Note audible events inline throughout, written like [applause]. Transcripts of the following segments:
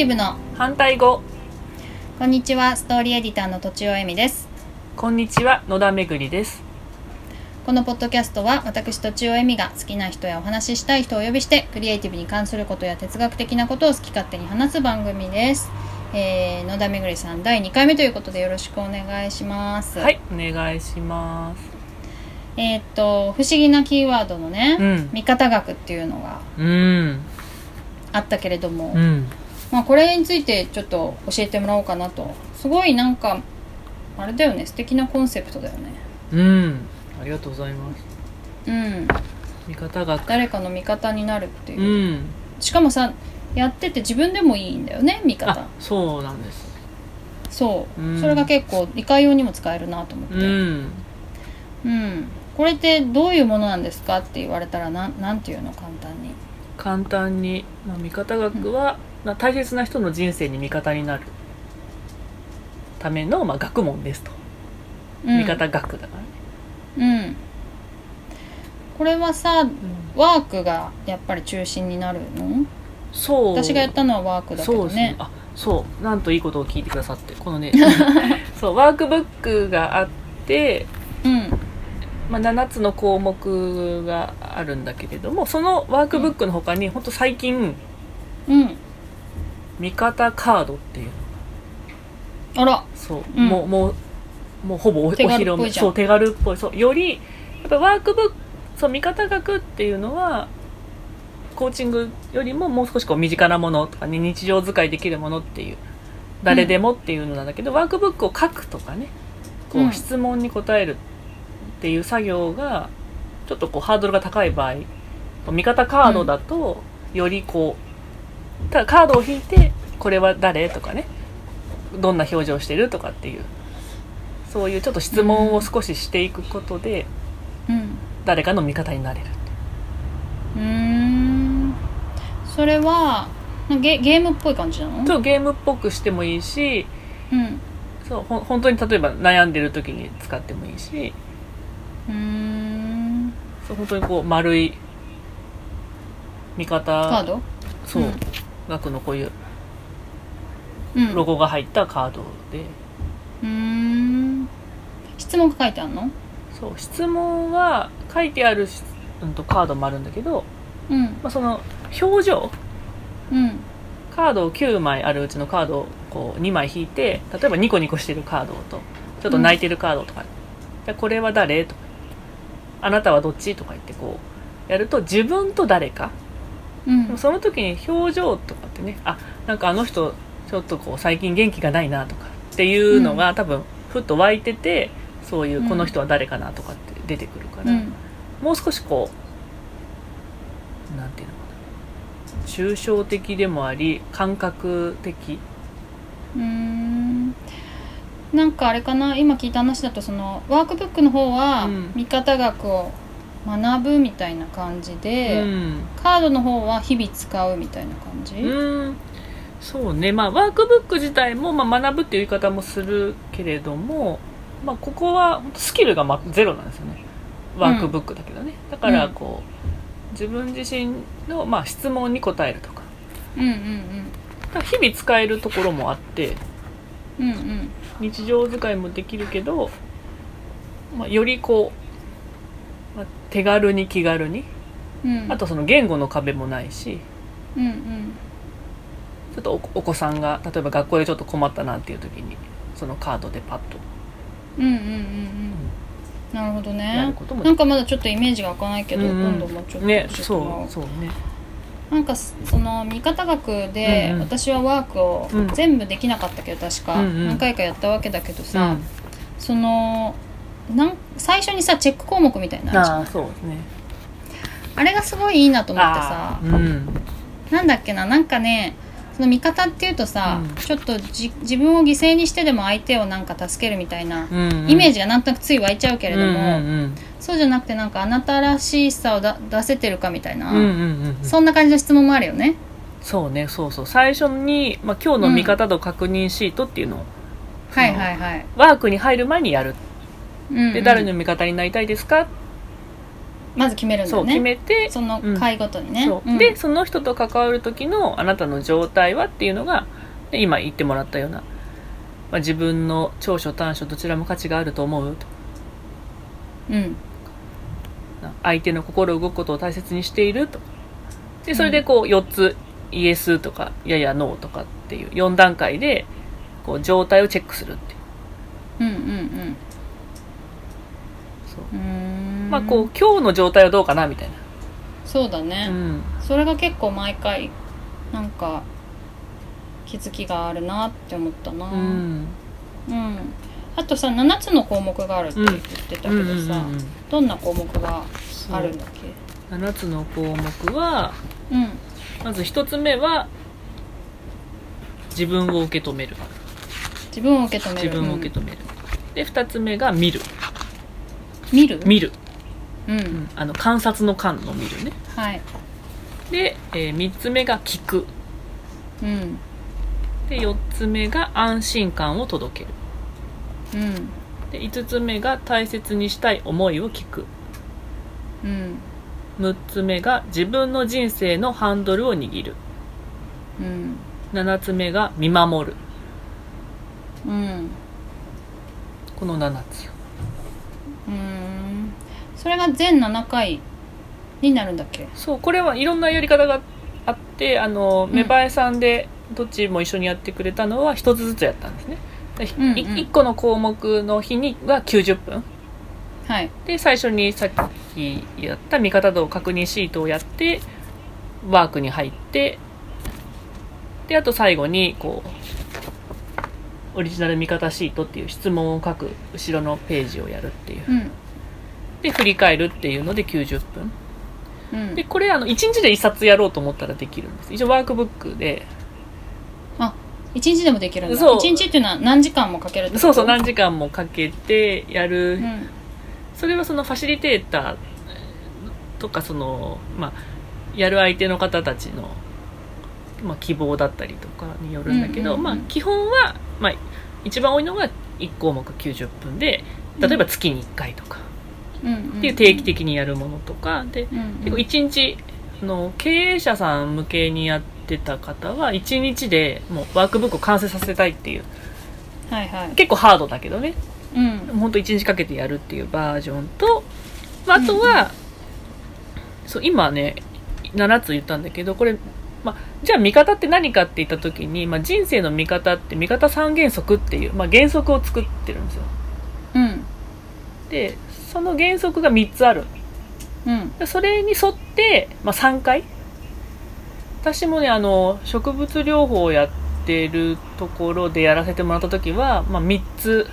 ティブの反対語。こんにちはストーリーエディターのとちおえみです。こんにちは野田めぐりです。このポッドキャストは私とちおえみが好きな人やお話ししたい人をお呼びしてクリエイティブに関することや哲学的なことを好き勝手に話す番組です、えー、野田めぐりさん第2回目ということでよろしくお願いします。はいお願いします。えーっと不思議なキーワードのね、うん。見方学っていうのがうん。あったけれども、うんまあ、これについてちょっと教えてもらおうかなと。すごいなんかあれだよね。素敵なコンセプトだよね。うん。ありがとうございます。うん。味方が。誰かの味方になるっていう。う、ん。しかもさやってて自分でもいいんだよね味方。あそうなんです。そう、うん。それが結構いかようにも使えるなと思って。うん。うん。これってどういうものなんですかって言われたらなんなんていうの？簡単に。簡単に、まあ、味方学は、まあ大切な人の人生に味方になるための、まあ、学問ですと、うん。味方学だからね、うん。これはさワークがやっぱり中心になるの？そう。私がやったのはワークだけどね。そうあそう。なんといいことを聞いてくださってこのね [laughs] そうワークブックがあって、うん。まあ、7つの項目があるんだけれどもそのワークブックの他に、ほん。と最近うん味方カードっていうあら。そう、うん。もうもうもうほぼおお手披軽っぽいじゃん。露目そう手軽っぽい。そうよりやっぱワークブックそう味方学っていうのはコーチングよりももう少しこう身近なものとかね日常使いできるものっていう誰でもっていうのなんだけど、ワークブックを書くとかねこうん。う質問に答えるっていう作業がちょっとこうハードルが高い場合味方カードだとよりこうただカードを引いてこれは誰？とかね。どんな表情してる？とかっていう。そういうちょっと質問を少ししていくことでうん。誰かの味方になれる。うーん。それはゲゲームっぽい感じなの？とゲームっぽくしてもいいしうん。そうほん本当に例えば悩んでる時に使ってもいいし。うーん。そう本当にこう丸い味カー方ド？そう、うん額のこういううん。ロゴが入ったカードで、うーん。質問が書いてあるの？そう質問は書いてあるし、うん、とカードもあるんだけど、うん。まあ、その表情うん。カードを9枚あるうちのカードをこう2枚引いて例えばニコニコしてるカードとちょっと泣いてるカードとか、じゃあこれは誰？とか。あなたはどっち？とか言ってこうやると自分と誰かうん。でもその時に表情とかってねあなんかあの人ちょっとこう最近元気がないなとかっていうのが、多分ふっと湧いててそういううん。この人は誰かなとかって出てくるから、うん。もう少しこうなんていうのかな。抽象的でもあり感覚的。うーん。なんかあれかな今聞いた話だとそのワークブックの方はうん。見方学を学ぶみたいな感じで、うん。カードの方は日々使うみたいな感じ、うん。そうね。まあワークブック自体も、まあ、学ぶっていう言い方もするけれども、まあ、ここはスキルがまゼロなんですよね。ワークブックだけどね、だからこう自分自身の、まあ、質問に答えるとか。うんうんだから日々使えるところもあってうんうんうん。日常使いもできるけど、まあ、よりこう、まあ、手軽に気軽に。うん。あとその言語の壁もないし。うんうん。ちょっとおお子さんが例えば学校でちょっと困ったなっていう時にそのカードでパッと。うんうんうんうん。なるほどやねなんかまだちょっとイメージが湧かないけど、うんうん。今度もうちょっとねそうう。そうね。なんかその見方学で、私はワークをうん。全部できなかったけど確か、何回かやったわけだけどさ、うん。そのなん最初にさチェック項目みたいなのあるじゃん。ああそうですね。あれがすごいいいなと思ってさ。うん。なんだっけななんかねその味方っていうとさ、うん。ちょっとじ自分を犠牲にしてでも相手をなんか助けるみたいな、うんイメージがなんとなくつい湧いちゃうけれども、うんうんそうじゃなくてなんかあなたらしさをだ出せてるかみたいな、うんうんうん。うんそんな感じの質問もあるよね。そうねそうそう。最初に、まあ、今日の見方と確認シートっていうのを、はいはいはい。ワークに入る前にやる。うんうんで誰の味方になりたいですか？まず決めるんだそうよね決めてその回ごとにね、そう。うん。でその人と関わる時のあなたの状態はっていうのがで今言ってもらったような、まあ、自分の長所短所どちらも価値があると思うと。うん。相手の心動くことを大切にしていると。でそれでこう4つイエスとかややノーとかっていう4段階でこう状態をチェックするっていう。うんうんまあこう今日の状態はどうかなみたいそうだね、な、うん、それが結構毎回なんか気づきがあるなって思ったな。うん。うん。あとさ7つの項目があるって言ってたけどさ、どんな項目があるんだっけ？7つの項目はうん。まず1つ目は自分を受け止める。自分を受け止める。自分を受け止める、で2つ目が見る。うん見る？見る、うん、うんあの観察の観の見るね。はい。で、え3つ目が聞く。うん。で4つ目が安心感を届ける。うん。で5つ目が大切にしたい思いを聞く。うん。6つ目が自分の人生のハンドルを握る。うん。7つ目が見守る。うん。この7つうん。それが全7回になるんだっけ？そうこれはいろんなやり方があってあのうん。芽生えさんでどっちも一緒にやってくれたのは1つずつやったんですね。でうんうん。1個の項目の日には90分。はい。で最初にさっきやった見方度確認シートをやってワークに入ってであと最後にこうオリジナル見方シートっていう質問を書く後ろのページをやるっていう。うん。で振り返るっていうので90分。うん。でこれあの1日で1冊やろうと思ったらできるんです。一応ワークブックで。あ一日でもできるんだ。そう。一日っていうのは何時間もかけるってこと？そうそう何時間もかけてやる、うん。それはそのファシリテーターとかそのまあやる相手の方たちの、まあ、希望だったりとかによるんだけど、まあ基本は、まあ、一番多いのが1項目90分で例えば月に1回とか。うんっていう定期的にやるものとか。でうんうん。結構1日あの経営者さん向けにやってた方は1日でもうワークブックを完成させたいっていう。はいはい。結構ハードだけどね。うん。本当1日かけてやるっていうバージョンと、まあ、あとは、そう今ね7つ言ったんだけどこれ、まあ、じゃあ見方って何かって言った時に、まあ、人生の見方って見方三原則っていう、まあ、原則を作ってるんですよ。うん。でその原則が3つある。うん。でそれに沿って、まあ、3回。私もねあの植物療法をやってるところでやらせてもらった時は、まあ、3つ。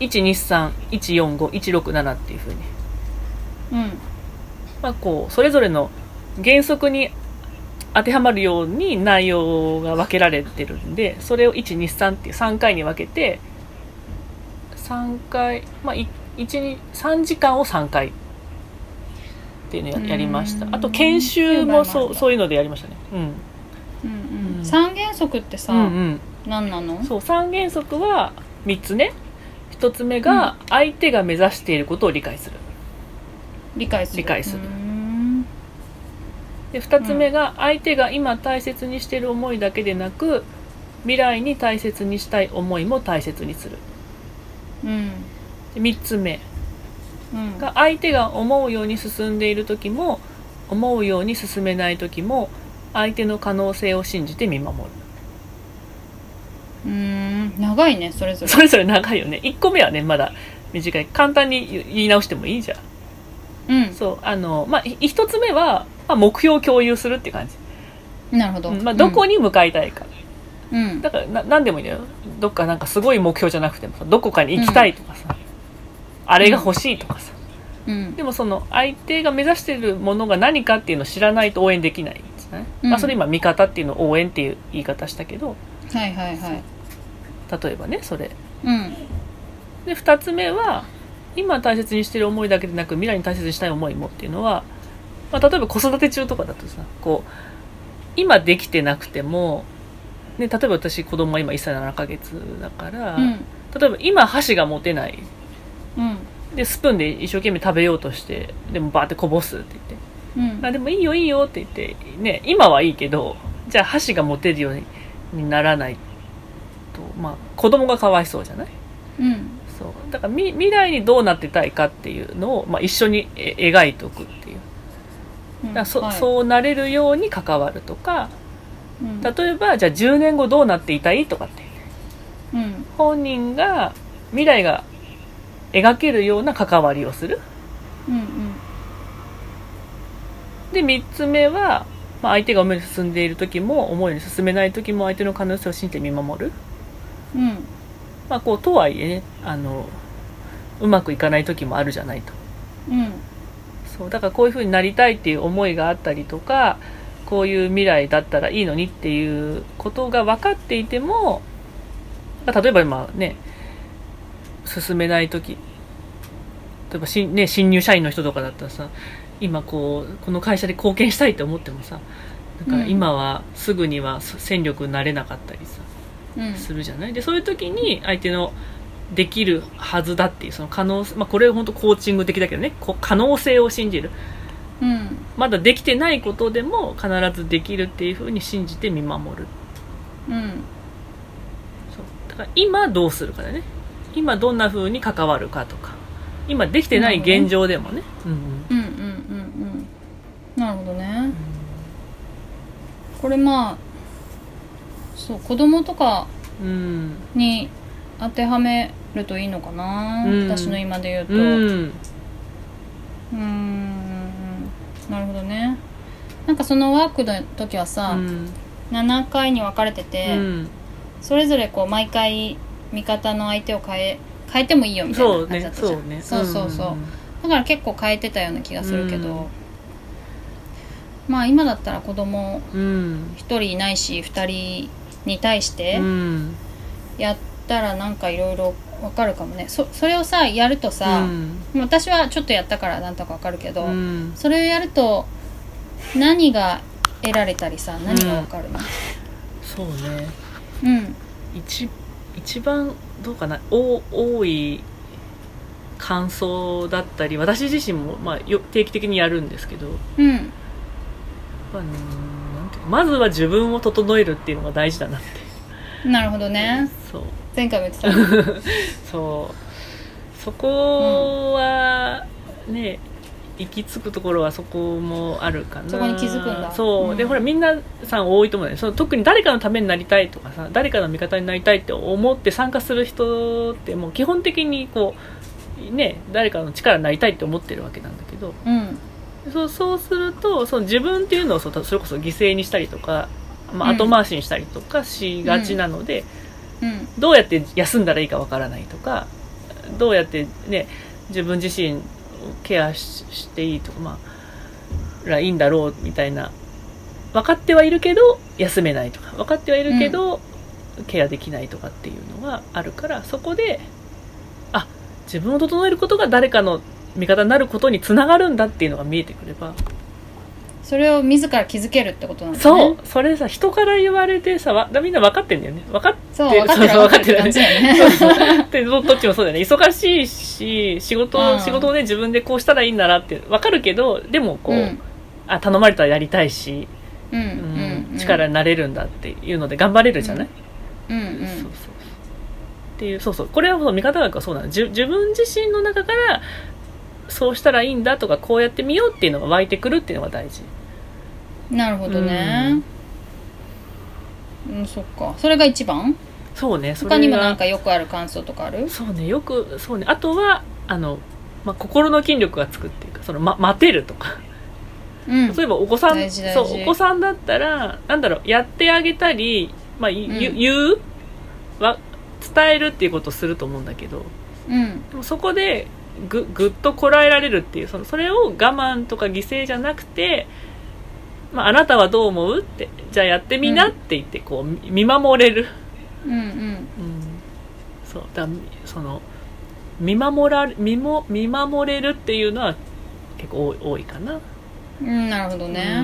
12314516っていうふうに、うん。まあ、こうそれぞれの原則に当てはまるように内容が分けられてるんでそれを123っていう3回に分けて3回まあい1 3時間を3回っていうのややりました。うん。あと研修もそうそういうのでやりましたね。うん。うんうん。うん。三原則ってさ、うんうん。何なの？そう3原則は3つね。1つ目が相手が目指していることを理解する。理解する。理解する。うーんで2つ目が相手が今大切にしている思いだけでなく未来に大切にしたい思いも大切にする。うん。で3つ目うん。が相手が思うように進んでいる時も思うように進めない時も相手の可能性を信じて見守る。うーん。長いねそれぞれ。それぞれ長いよね。1個目はねまだ短い。簡単に言い直してもいいじゃん。うん。そうあのまあい一つ目は、まあ、目標を共有するって感じ、なるほど、うん。まあ、どこに向かいたいか、うん。だからな何でもいいんだよ。どっかなんかすごい目標じゃなくてもさどこかに行きたいとかさ、あれが欲しいとかさ、うん。でもその相手が目指してるものが何かっていうのを知らないと応援できないんですね、うん。まあ、それ今味方っていうのを応援っていう言い方したけど。はいはいはい。例えばねそれ。うん。で2つ目は今大切にしてる思いだけでなく未来に大切にしたい思いもっていうのは、まあ、例えば子育て中とかだとさこう今できてなくても、ね、例えば私子供は今1歳7ヶ月だから、うん。例えば今箸が持てない。うん。でスプーンで一生懸命食べようとしてでもバーってこぼすって言って。うん。あでもいいよいいよって言ってね今はいいけどじゃあ箸が持てるようににならないとまあ子供がかわいそうじゃない？うん。そう。だからみ未来にどうなってたいかっていうのを、まあ、一緒にえ描いておくっていう。うんだそ,、はい。そうなれるように関わるとかうん。例えばじゃあ10年後どうなっていたいとかって。うん。本人が未来が描けるような関わりをする。うんうん。で3つ目は、まあ、相手が思いに進んでいる時も思いに進めない時も相手の可能性を信じて見守る。うん。まあこうとはいえねあのうまくいかない時もあるじゃないと。うんそうだからこういう風になりたいっていう思いがあったりとかこういう未来だったらいいのにっていうことが分かっていてもまあ例えば今ね進めない時例えばし、ね、新入社員の人とかだったらさ今こうこの会社で貢献したいと思ってもさなんかうん。今はすぐには戦力になれなかったりさ、うん。するじゃない？でそういう時に相手のできるはずだっていうその可能性、まあ、これ本当コーチング的だけどねこ可能性を信じる。うん。まだできてないことでも必ずできるっていうふうに信じて見守る。うん。そう。だから今どうするかだね。今どんなふうに関わるかとか。今できてない現状でもね。うんうん。うんうんうんうん。なるほどね。これまあそう子供とかうん。に当てはめるといいのかな、うん。私の今で言うと。ううんなるほどね。なんかそのワークの時はさ、うん。7回に分かれてうて、ん。それぞれこう毎回味方の相手を変え変えてもいいよみたいそうねな感じだったじゃん。そうね。そうそうそう。だから結構変えてたような気がするけど、うん。まあ今だったら子供うん。1人いないし2人に対してうん。やったらなんかいろいろ分かるかもね。そそれをさやるとさ、うん。私はちょっとやったからなんとか分かるけど、うん。それをやると何が得られたりさ何が分かるの？そうね。うん。一一番どうかな？お多い感想だったり私自身も、まあ、よ定期的にやるんですけど、うん。まあ、まずは自分を整えるっていうのが大事だなって。なるほどね。そう前回も言ってた。[laughs] そう。そこはね行き着くところはそこもあるかな。そこに気づくんだ。そう、うん。でほらみんなさん多いと思うねその特に誰かのためになりたいとかさ誰かの味方になりたいって思って参加する人ってもう基本的にこうね誰かの力になりたいって思ってるわけなんだけど。うん。そうそうするとその自分っていうのをそれこそ犠牲にしたりとか、まあ、うん。後回しにしたりとかしがちなので、うんどうやって休んだらいいかわからないとかどうやってね自分自身をケアししていいとかまあらいいんだろうみたいな分かってはいるけど休めないとか分かってはいるけど、ケアできないとかっていうのがあるからそこであ自分を整えることが誰かの味方になることにつながるんだっていうのが見えてくればそれを自ら気づけるってことなんだね。そう。それさ人から言われてさわみんな分かってんだよね。分かっそうで [laughs] 分かってる分かってる。感じだよね。[laughs] そうそう。でどどっちもそうだよね。忙しいし仕事、うん。仕事をね自分でこうしたらいいんだなって分かるけどでもこう、うん。あ頼まれたらやりたいし、うんううんんうん。力になれるんだっていうので頑張れるじゃない、うんうん。そうそう。そうっていうそうそう。これはその見方学はそうなの。自自分自身の中からそうしたらいいんだとかこうやってみようっていうのが湧いてくるっていうのが大事。なるほどね。うん、そっか。それが一番？そうねそれが。他にもなんかよくある感想とかある？そうねよくそうね。あとはあの、まあ、心の筋力がつくっていうかその、ま、待てるとか。うん。例えばお子さん大事大事。そうお子さんだったらなんだろうやってあげたり、まあ、いうん。言言う？は伝えるっていうことをすると思うんだけど。うん。でもそこでぐぐっとこらえられるっていうそのそれを我慢とか犠牲じゃなくて、まあ、あなたはどう思うってじゃあやってみなって言ってこうみ見守れる、うんうん。うん、そうだその見守られ見も見守れるっていうのは結構多い多いかな。うんなるほどね、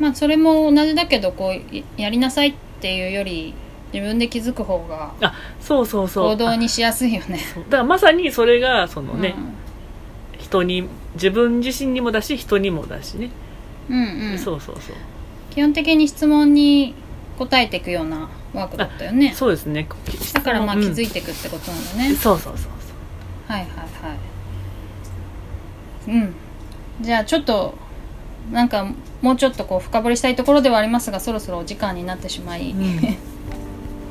うん。まあそれも同じだけどこういやりなさいっていうより自分で気づく方がそうそうそう。行動にしやすいよね。だからまさにそれがそのね、人に自分自身にもだし人にもだしね、うん、うん。うんそうそうそう。基本的に質問に答えていくようなワークだったよね。そうですね。だからまあうん。気づいていくってことなんだね、そうそうそうそう。はいはいはい。うん。じゃあちょっとなんかもうちょっとこう深掘りしたいところではありますがそろそろお時間になってしまい、うん [laughs]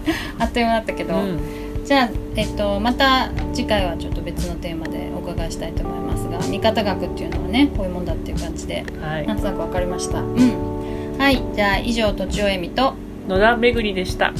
[laughs] あっという間だったけど、うん。じゃあ、えっと、また次回はちょっと別のテーマでお伺いしたいと思いますが見方学っていうのはねこういうもんだっていう感じではい。なんとなく分かりました。うん。はい。じゃあ以上とちおえみと野田めぐりでした